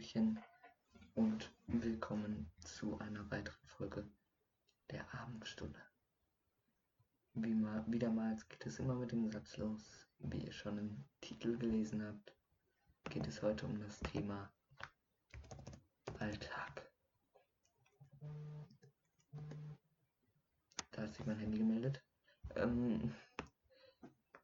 Hallöchen und willkommen zu einer weiteren Folge der Abendstunde. Wie mal, wiedermals geht es immer mit dem Satz los. Wie ihr schon im Titel gelesen habt, geht es heute um das Thema Alltag. Da hat sich mein Handy gemeldet. Ähm,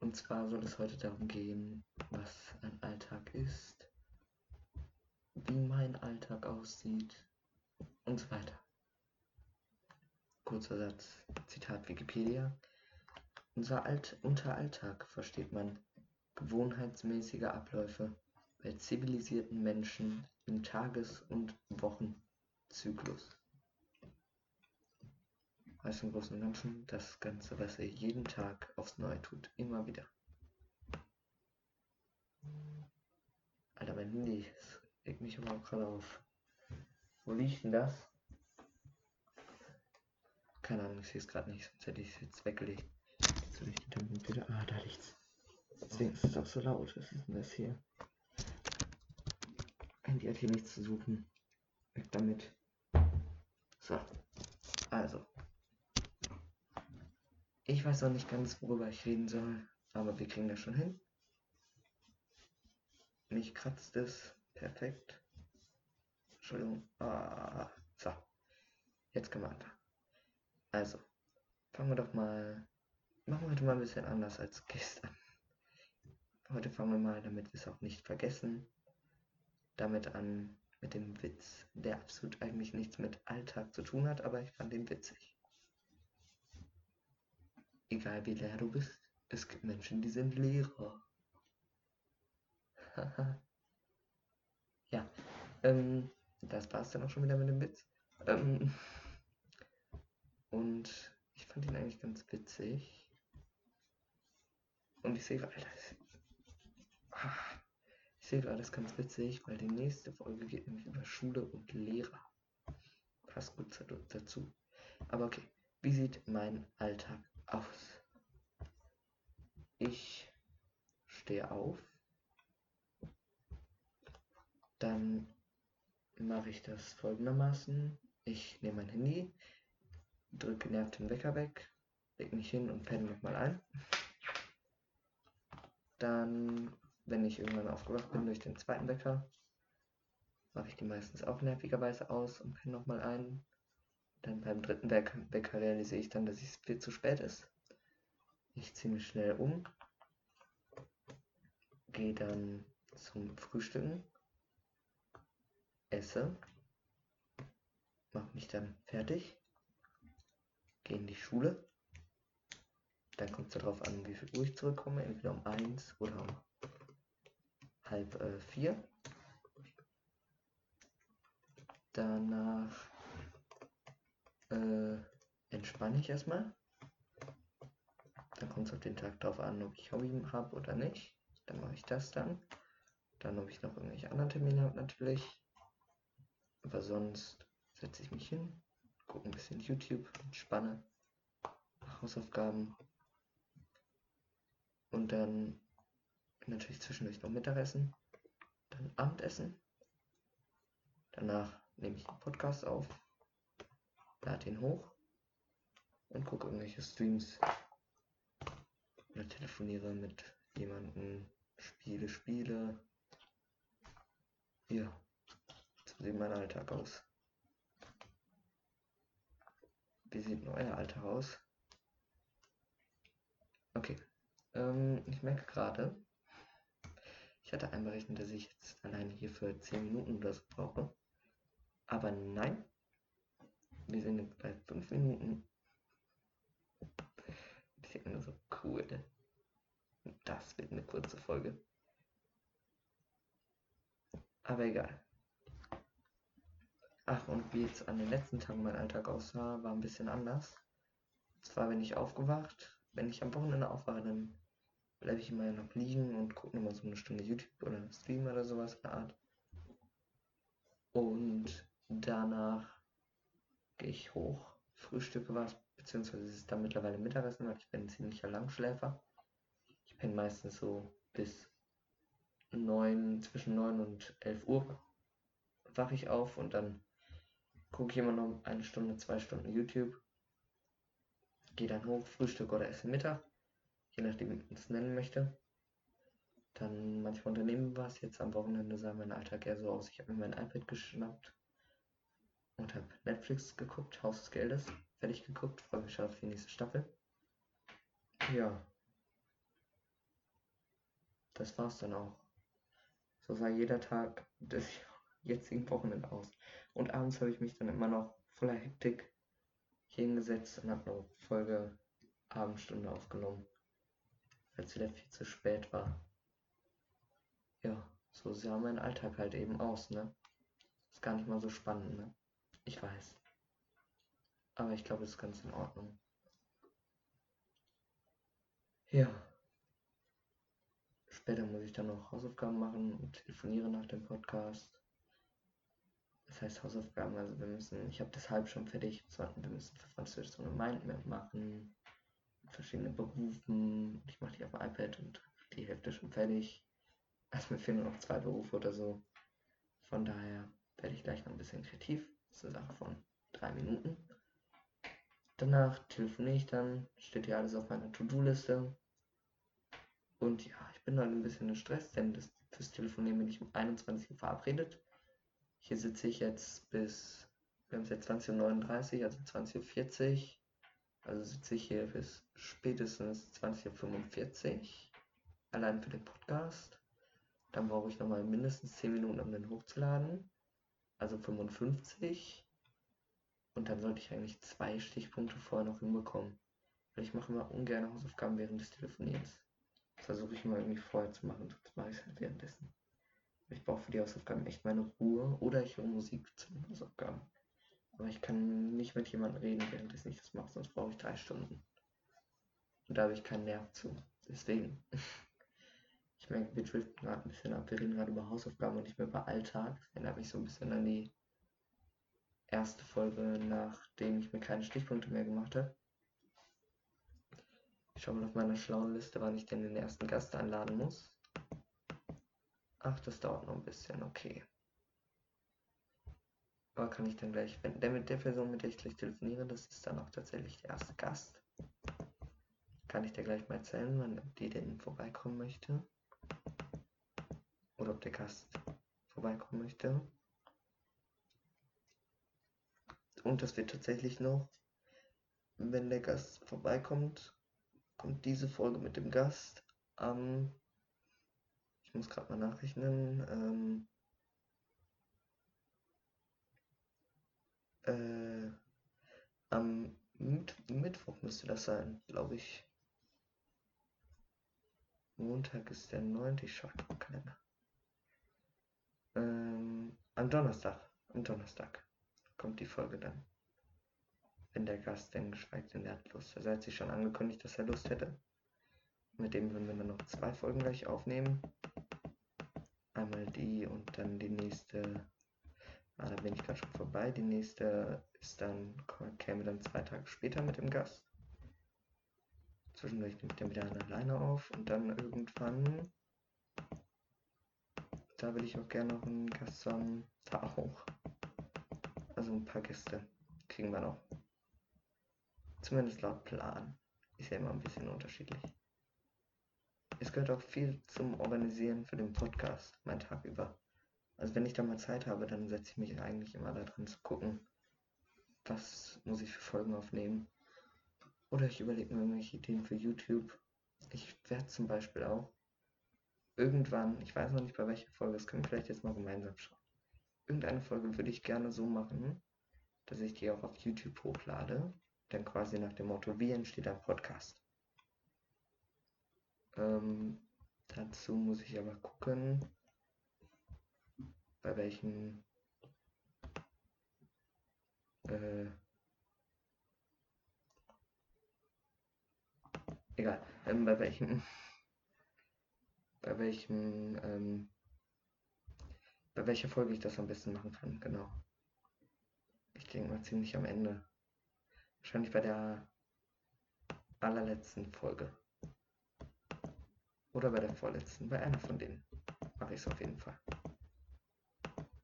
und zwar soll es heute darum gehen, was ein Alltag ist, wie mein Alltag aussieht und so weiter. Kurzer Satz, Zitat Wikipedia. Unser Alt unter Alltag versteht man gewohnheitsmäßige Abläufe bei zivilisierten Menschen im Tages- und Wochenzyklus. Heißt im Großen und Ganzen das Ganze, was er jeden Tag aufs Neue tut, immer wieder. Alter, mein Handy, das regt mich aber auch gerade auf. Wo liegt denn das? Keine Ahnung, ich sehe es gerade nicht, sonst hätte ich es jetzt weggelegt. Jetzt soll ich die dann wieder. Ah, da liegt's. Deswegen ist es auch so laut. Was ist denn das hier? Handy hat hier nichts zu suchen. Weg damit. So. Also. Ich weiß noch nicht ganz, worüber ich reden soll, aber wir kriegen das schon hin. Mich kratzt es. Perfekt. Entschuldigung. Ah, so. Jetzt können wir anfangen. Also, fangen wir doch mal. Machen wir heute mal ein bisschen anders als gestern. Heute fangen wir mal, damit wir es auch nicht vergessen, damit an mit dem Witz, der absolut eigentlich nichts mit Alltag zu tun hat, aber ich fand den witzig. Egal wie leer du bist, es gibt Menschen, die sind Lehrer. ja, ähm, das war es dann auch schon wieder mit dem Witz. Ähm, und ich fand ihn eigentlich ganz witzig. Und ich sehe gerade, ah, ich sehe gerade, das ist ganz witzig, weil die nächste Folge geht nämlich über Schule und Lehrer. Passt gut dazu. Aber okay, wie sieht mein Alltag aus? Ich stehe auf, dann mache ich das folgendermaßen. Ich nehme mein Handy, drücke genervt den Wecker weg, leg mich hin und penne nochmal ein. Dann, wenn ich irgendwann aufgewacht bin durch den zweiten Wecker, mache ich die meistens auch nervigerweise aus und penne nochmal ein. Dann beim dritten Wecker realisiere ich dann, dass es viel zu spät ist. Ich ziehe mich schnell um, gehe dann zum Frühstücken, esse, mache mich dann fertig, gehe in die Schule. Dann kommt es darauf an, wie viel Uhr ich zurückkomme, entweder um 1 oder um halb äh, 4. Danach äh, entspanne ich erstmal. Dann kommt es auf den Tag darauf an, ob ich Hobby habe oder nicht. Dann mache ich das dann. Dann, ob ich noch irgendwelche anderen Termine habe, natürlich. Aber sonst setze ich mich hin, gucke ein bisschen YouTube, entspanne, Hausaufgaben. Und dann natürlich zwischendurch noch Mittagessen. Dann Abendessen. Danach nehme ich den Podcast auf, lade ihn hoch und gucke irgendwelche Streams oder telefoniere mit jemandem, spiele Spiele. Ja, sieht mein Alltag aus. Wie sieht euer Alltag aus? Okay, ähm, ich merke gerade, ich hatte einberechnet, dass ich jetzt alleine hier für 10 Minuten oder so brauche. Aber nein, wir sind jetzt bei 5 Minuten ich denke mir so, cool. Das wird eine kurze Folge. Aber egal. Ach, und wie jetzt an den letzten Tagen mein Alltag aussah, war ein bisschen anders. Zwar bin ich aufgewacht, wenn ich am Wochenende aufwache, dann bleibe ich immer noch liegen und gucke nochmal so eine Stunde YouTube oder Stream oder sowas in der Art. Und danach gehe ich hoch, frühstücke was, beziehungsweise es ist dann mittlerweile Mittagessen, weil ich bin ein ziemlicher Langschläfer. Ich bin meistens so bis 9, zwischen 9 und 11 Uhr. wache ich auf und dann gucke immer noch eine Stunde, zwei Stunden YouTube. Gehe dann hoch, Frühstück oder esse Mittag, je nachdem, wie man es nennen möchte. Dann manchmal unternehmen was. Jetzt am Wochenende sah mein Alltag eher so aus. Ich habe mir mein iPad geschnappt und habe Netflix geguckt, Haus des Geldes, fertig geguckt, freue mich schon auf die nächste Staffel. Ja. Das war's dann auch. So sah jeder Tag des jetzigen Wochenende aus. Und abends habe ich mich dann immer noch voller Hektik hingesetzt und habe eine Folge Abendstunde aufgenommen, weil es wieder viel zu spät war. Ja, so sah mein Alltag halt eben aus, ne? Ist gar nicht mal so spannend, ne? Ich weiß. Aber ich glaube, es ist ganz in Ordnung. Ja. Später muss ich dann noch Hausaufgaben machen und telefoniere nach dem Podcast. Das heißt Hausaufgaben, also wir müssen, ich habe das halb schon fertig, wir müssen für Französisch so eine Mindmap machen, mit verschiedenen Berufen. Ich mache die auf iPad und die Hälfte schon fertig. Also mir fehlen noch zwei Berufe oder so. Von daher werde ich gleich noch ein bisschen kreativ. Das ist eine Sache von drei Minuten. Danach telefoniere ich dann, steht hier alles auf meiner To-Do-Liste. Und ja, ich bin dann ein bisschen in Stress, denn das, fürs Telefonieren bin ich um 21 Uhr verabredet. Hier sitze ich jetzt bis, wir haben es jetzt 20.39 Uhr, also 20.40 Uhr. Also sitze ich hier bis spätestens 20.45 Uhr. Allein für den Podcast. Dann brauche ich nochmal mindestens 10 Minuten, um den hochzuladen. Also 55. Und dann sollte ich eigentlich zwei Stichpunkte vorher noch hinbekommen. Weil ich mache immer ungern Hausaufgaben während des Telefonierens. Das versuche ich immer irgendwie vorher zu machen, sonst mache ich es halt währenddessen. Ich brauche für die Hausaufgaben echt meine Ruhe oder ich höre Musik zu den Hausaufgaben. Aber ich kann nicht mit jemandem reden, während ich das mache, sonst brauche ich drei Stunden. Und da habe ich keinen Nerv zu. Deswegen. Ich merke, wir driften gerade ein bisschen ab. Wir reden gerade über Hausaufgaben und nicht mehr über Alltag. Das erinnert mich so ein bisschen an die erste Folge, nachdem ich mir keine Stichpunkte mehr gemacht habe. Ich schaue mal auf meiner schlauen Liste, wann ich denn den ersten Gast einladen muss. Ach, das dauert noch ein bisschen, okay. Aber kann ich dann gleich, wenn der mit der Person, mit der ich gleich telefoniere, das ist dann auch tatsächlich der erste Gast. Kann ich dir gleich mal erzählen, wann die denn vorbeikommen möchte oder ob der Gast vorbeikommen möchte. Und das wird tatsächlich noch, wenn der Gast vorbeikommt, kommt diese Folge mit dem Gast am, ich muss gerade mal nachrechnen, ähm, äh, am Mitt Mittwoch müsste das sein, glaube ich. Montag ist der 9. Ich schaue im Kalender. Ähm, am Donnerstag. Am Donnerstag kommt die Folge dann. Wenn der Gast denn geschweigt, denn der hat Lust. Also er hat sich schon angekündigt, dass er Lust hätte. Mit dem würden wir dann noch zwei Folgen gleich aufnehmen. Einmal die und dann die nächste. Ah, da bin ich gerade schon vorbei. Die nächste ist dann, käme dann zwei Tage später mit dem Gast. Zwischendurch nimmt er wieder alleine auf und dann irgendwann da will ich auch gerne noch einen Gast haben. Da auch. Also ein paar Gäste kriegen wir noch. Zumindest laut Plan. Ist ja immer ein bisschen unterschiedlich. Es gehört auch viel zum Organisieren für den Podcast, mein Tag über. Also wenn ich da mal Zeit habe, dann setze ich mich eigentlich immer daran zu gucken, was muss ich für Folgen aufnehmen. Oder ich überlege mir irgendwelche Ideen für YouTube. Ich werde zum Beispiel auch irgendwann, ich weiß noch nicht bei welcher Folge, das können wir vielleicht jetzt mal gemeinsam schauen. Irgendeine Folge würde ich gerne so machen, dass ich die auch auf YouTube hochlade. Dann quasi nach dem Motto, wie entsteht ein Podcast? Ähm, dazu muss ich aber gucken, bei welchen äh, egal, ähm, bei welchen bei welchem, ähm, bei welcher Folge ich das am besten machen kann, genau. Ich denke mal ziemlich am Ende. Wahrscheinlich bei der allerletzten Folge. Oder bei der vorletzten. Bei einer von denen mache ich es auf jeden Fall.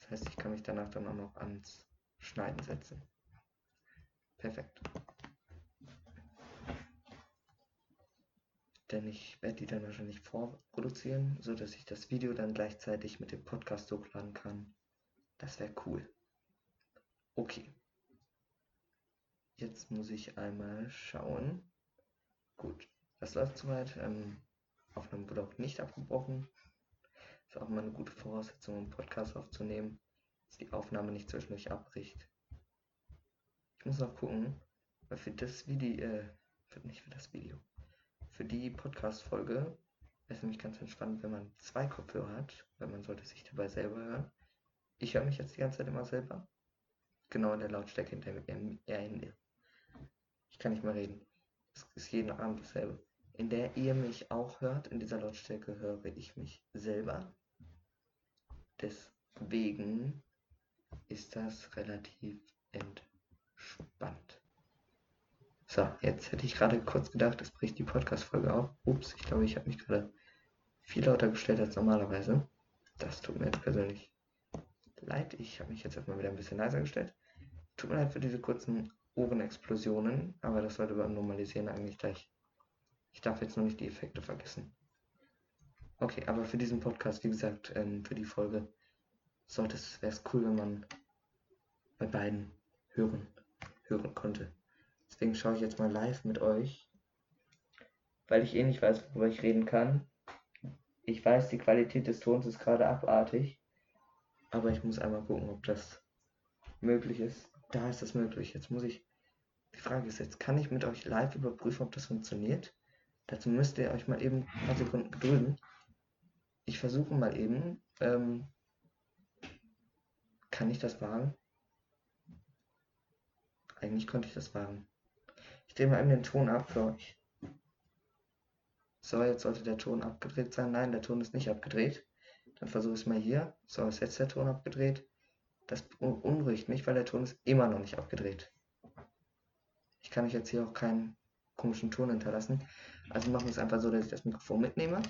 Das heißt, ich kann mich danach dann auch noch ans Schneiden setzen. Perfekt. Denn ich werde die dann wahrscheinlich vorproduzieren, sodass ich das Video dann gleichzeitig mit dem Podcast hochladen kann. Das wäre cool. Okay. Jetzt muss ich einmal schauen. Gut, das läuft soweit. Ähm, Aufnahme wurde auch nicht abgebrochen. Ist auch mal eine gute Voraussetzung, um einen Podcast aufzunehmen, dass die Aufnahme nicht zwischendurch abbricht. Ich muss noch gucken, weil für das Video, äh, für, nicht für das Video, für die Podcast-Folge ist nämlich ganz entspannt, wenn man zwei Kopfhörer hat, weil man sollte sich dabei selber hören. Ich höre mich jetzt die ganze Zeit immer selber. Genau in der Lautstärke, in der, in, ich kann nicht mehr reden. Es ist jeden Abend dasselbe. In der ihr mich auch hört, in dieser Lautstärke höre ich mich selber. Deswegen ist das relativ entspannt. So, jetzt hätte ich gerade kurz gedacht, es bricht die Podcast-Folge auf. Ups, ich glaube, ich habe mich gerade viel lauter gestellt als normalerweise. Das tut mir jetzt persönlich leid. Ich habe mich jetzt erstmal wieder ein bisschen leiser gestellt. Tut mir leid für diese kurzen Ohrenexplosionen, aber das sollte beim Normalisieren eigentlich gleich. Ich darf jetzt nur nicht die Effekte vergessen. Okay, aber für diesen Podcast, wie gesagt, ähm, für die Folge, sollte es, wäre es cool, wenn man bei beiden hören, hören konnte. Deswegen schaue ich jetzt mal live mit euch, weil ich eh nicht weiß, worüber ich reden kann. Ich weiß, die Qualität des Tons ist gerade abartig, aber ich muss einmal gucken, ob das möglich ist da ist das möglich. Jetzt muss ich, die Frage ist jetzt, kann ich mit euch live überprüfen, ob das funktioniert? Dazu müsst ihr euch mal eben ein paar Sekunden gedulden. Ich versuche mal eben, ähm, kann ich das wagen? Eigentlich konnte ich das wagen. Ich drehe mal eben den Ton ab für euch. So, jetzt sollte der Ton abgedreht sein. Nein, der Ton ist nicht abgedreht. Dann versuche ich es mal hier. So, ist jetzt der Ton abgedreht. Das beunruhigt mich, weil der Ton ist immer noch nicht abgedreht. Ich kann euch jetzt hier auch keinen komischen Ton hinterlassen. Also machen wir es einfach so, dass ich das Mikrofon mitnehme.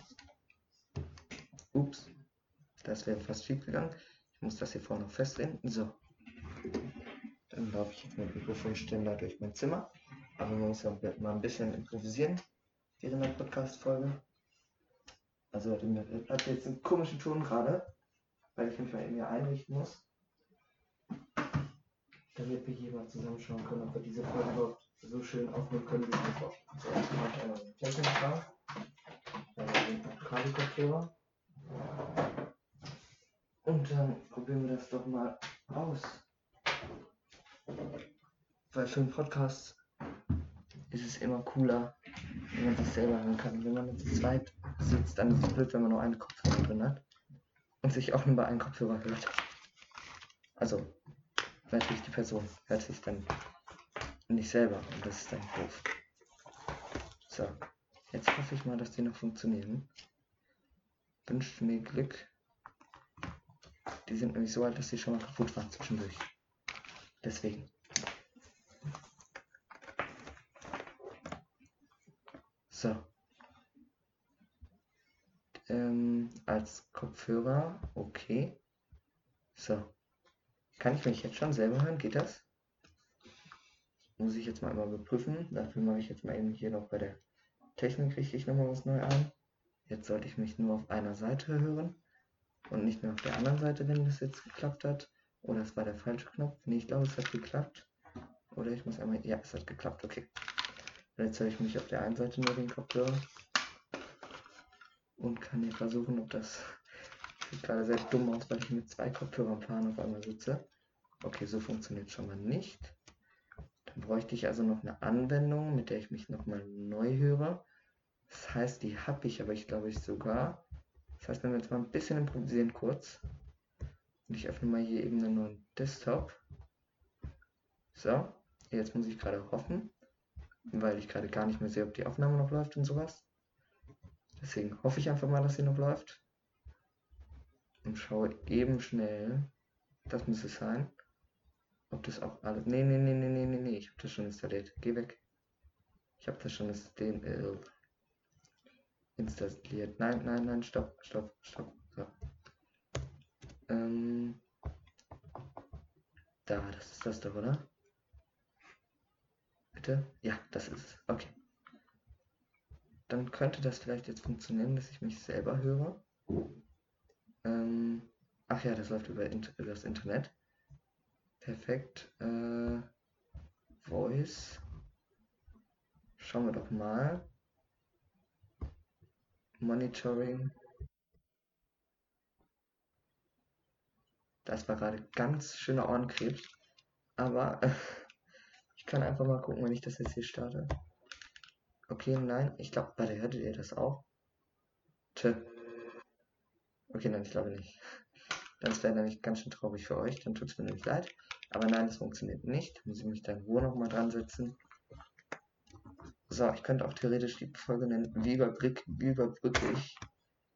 Ups, das wäre fast schief gegangen. Ich muss das hier vorne noch festdrehen. So. Dann laufe ich jetzt mit dem Mikrofonständer durch mein Zimmer. Aber man muss ja mal ein bisschen improvisieren während der Podcast-Folge. Also, habt jetzt einen komischen Ton gerade, weil ich mich mal irgendwie einrichten muss damit wir hier mal zusammenschauen können, ob wir diese Folge überhaupt so schön aufnehmen können, wie wir uns vorstellen. So, ich mache einmal den Technik dann den Kabelkopfhörer. Und dann probieren wir das doch mal aus. Weil für einen Podcast ist es immer cooler, wenn man sich selber hören kann. Wenn man zu zweit sitzt, dann ist es blöd, wenn man nur einen Kopfhörer drin hat und sich auch nur bei einem Kopfhörer hört. Also, natürlich die Person hört sich dann nicht selber und das ist dann doof. So, jetzt hoffe ich mal, dass die noch funktionieren. Wünscht mir Glück. Die sind nämlich so alt, dass sie schon mal kaputt waren zwischendurch. Deswegen. So. Ähm, als Kopfhörer, okay. So. Kann ich mich jetzt schon selber hören? Geht das? Muss ich jetzt mal einmal überprüfen. Dafür mache ich jetzt mal eben hier noch bei der Technik richtig nochmal was neu an. Jetzt sollte ich mich nur auf einer Seite hören und nicht mehr auf der anderen Seite, wenn das jetzt geklappt hat. Oder es war der falsche Knopf. Nee, ich glaube, es hat geklappt. Oder ich muss einmal. Ja, es hat geklappt, okay. jetzt höre ich mich auf der einen Seite nur den Kopfhörer. Und kann hier versuchen, ob das sieht gerade sehr dumm aus, weil ich mit zwei Kopfhörern fahren auf einmal sitze. Okay, so funktioniert schon mal nicht. Dann bräuchte ich also noch eine Anwendung, mit der ich mich nochmal neu höre. Das heißt, die habe ich aber, ich glaube ich sogar. Das heißt, wenn wir jetzt mal ein bisschen improvisieren kurz. Und ich öffne mal hier eben einen neuen Desktop. So, jetzt muss ich gerade hoffen, weil ich gerade gar nicht mehr sehe, ob die Aufnahme noch läuft und sowas. Deswegen hoffe ich einfach mal, dass sie noch läuft. Und schaue eben schnell, das muss es sein, ob das auch alles. Nee, nee, nee, nee, nee, nee, nee. Ich habe das schon installiert. Geh weg. Ich habe das schon installiert. Äh, installiert. Nein, nein, nein, stopp, stopp, stopp. So. Ähm, Da, das ist das doch, oder? Bitte? Ja, das ist es. Okay. Dann könnte das vielleicht jetzt funktionieren, dass ich mich selber höre. Ähm, ach ja, das läuft über, über das Internet. Perfekt. Äh, Voice. Schauen wir doch mal. Monitoring. Das war gerade ganz schöner Ohrenkrebs. Aber äh, ich kann einfach mal gucken, wenn ich das jetzt hier starte. Okay, nein, ich glaube, bei der hörtet ihr das auch. Tö. Okay, nein, ich glaube nicht. Das wäre nämlich ganz schön traurig für euch, dann tut es mir nämlich leid. Aber nein, das funktioniert nicht. Muss ich mich da in Ruhe nochmal dran setzen. So, ich könnte auch theoretisch die Folge nennen, wie überbrück, überbrücke ich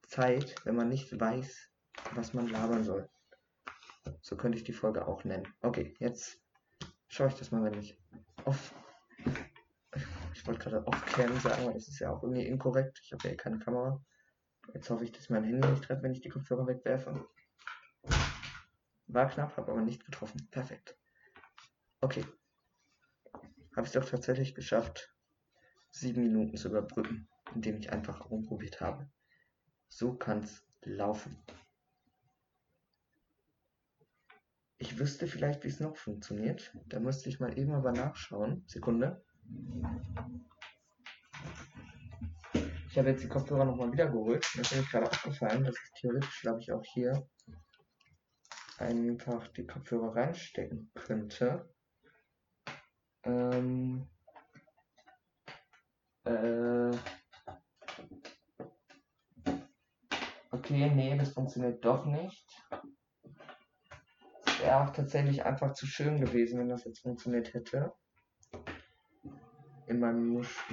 Zeit, wenn man nicht weiß, was man labern soll. So könnte ich die Folge auch nennen. Okay, jetzt schaue ich das mal, wenn ich off. Ich wollte gerade off-cam sagen, aber das ist ja auch irgendwie inkorrekt. Ich habe ja eh keine Kamera. Jetzt hoffe ich, dass mein Handy nicht trefft, wenn ich die Kopfhörer wegwerfe. War knapp, habe aber nicht getroffen. Perfekt. Okay. Habe ich es doch tatsächlich geschafft, sieben Minuten zu überbrücken, indem ich einfach rumprobiert habe. So kann es laufen. Ich wüsste vielleicht, wie es noch funktioniert. Da müsste ich mal eben aber nachschauen. Sekunde. Ich habe jetzt die Kopfhörer nochmal wieder geholt. Mir ist nämlich gerade aufgefallen, dass ich theoretisch, glaube ich, auch hier einfach die Kopfhörer reinstecken könnte. Ähm, äh, okay, nee, das funktioniert doch nicht. Es wäre auch tatsächlich einfach zu schön gewesen, wenn das jetzt funktioniert hätte. In meinem Misch,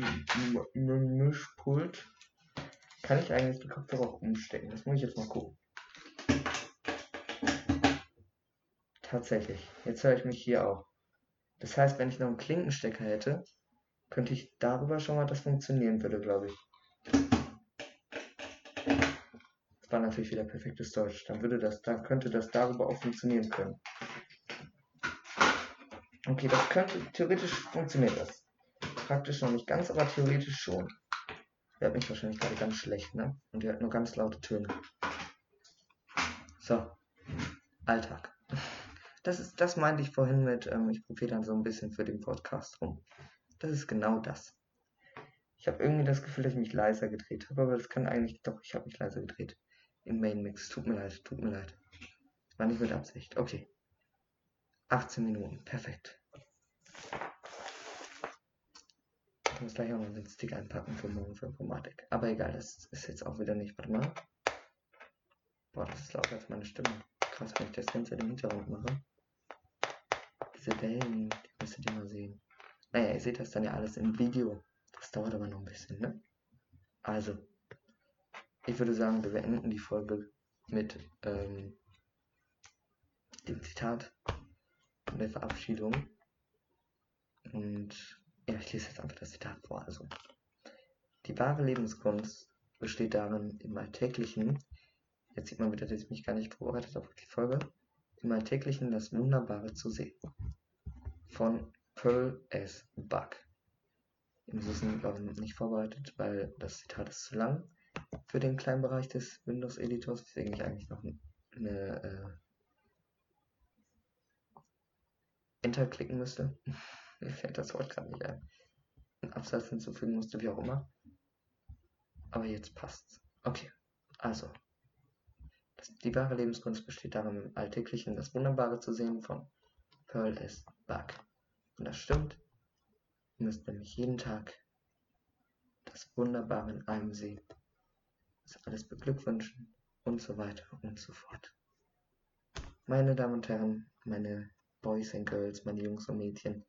Mischpult kann ich eigentlich die Kopfhörer auch umstecken. Das muss ich jetzt mal gucken. Tatsächlich. Jetzt höre ich mich hier auch. Das heißt, wenn ich noch einen Klinkenstecker hätte, könnte ich darüber schon mal, das funktionieren würde, glaube ich. Das war natürlich wieder perfektes Deutsch. Dann würde das, dann könnte das darüber auch funktionieren können. Okay, das könnte, theoretisch funktioniert das. Praktisch noch nicht ganz, aber theoretisch schon. Der hat mich wahrscheinlich gerade ganz schlecht, ne? Und der hat nur ganz laute Töne. So. Alltag. Das ist, das meinte ich vorhin mit, ähm, ich probiere dann so ein bisschen für den Podcast rum. Das ist genau das. Ich habe irgendwie das Gefühl, dass ich mich leiser gedreht habe, aber das kann eigentlich doch, ich habe mich leiser gedreht. Im Main Mix. Tut mir leid, tut mir leid. War nicht mit Absicht. Okay. 18 Minuten. Perfekt. Ich muss gleich auch noch den Stick einpacken für morgen für Informatik. Aber egal, das ist jetzt auch wieder nicht. Warte mal. Boah, das ist lauter als meine Stimme. Krass, wenn ich das Ganze im Hintergrund mache. Diese Wellen, die müsstet ihr mal sehen. Naja, ihr seht das dann ja alles im Video. Das dauert aber noch ein bisschen, ne? Also, ich würde sagen, wir beenden die Folge mit ähm, dem Zitat und der Verabschiedung. Und ja, ich lese jetzt einfach das Zitat vor. Also, die wahre Lebenskunst besteht darin, im Alltäglichen, jetzt sieht man wieder, dass ich mich gar nicht vorbereitet auf die Folge, im Alltäglichen das Wunderbare zu sehen. Von Pearl S. Buck. Das ist glaube ich, nicht vorbereitet, weil das Zitat ist zu lang für den kleinen Bereich des Windows-Editors, weswegen ich eigentlich noch eine äh, Enter klicken müsste. Mir fällt das Wort gerade nicht ein. Einen Absatz hinzufügen musste, wie auch immer. Aber jetzt passt's. Okay, also die wahre Lebenskunst besteht darin, im Alltäglichen das Wunderbare zu sehen von Pearl S. Buck. Und das stimmt. Ihr müsst nämlich jeden Tag das Wunderbare in einem sehen. Das alles beglückwünschen und so weiter und so fort. Meine Damen und Herren, meine Boys and Girls, meine Jungs und Mädchen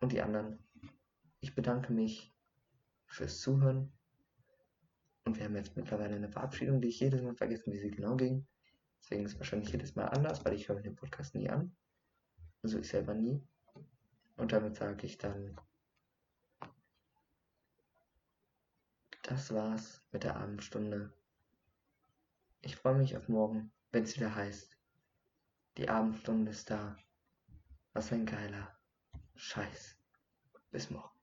und die anderen, ich bedanke mich fürs Zuhören und wir haben jetzt mittlerweile eine Verabschiedung, die ich jedes Mal vergesse, wie sie genau ging. Deswegen ist es wahrscheinlich jedes Mal anders, weil ich höre den Podcast nie an. Also ich selber nie. Und damit sage ich dann, das war's mit der Abendstunde. Ich freue mich auf morgen, wenn es wieder heißt, Die Abendstunde ist da. Was ein geiler Scheiß. Bis morgen.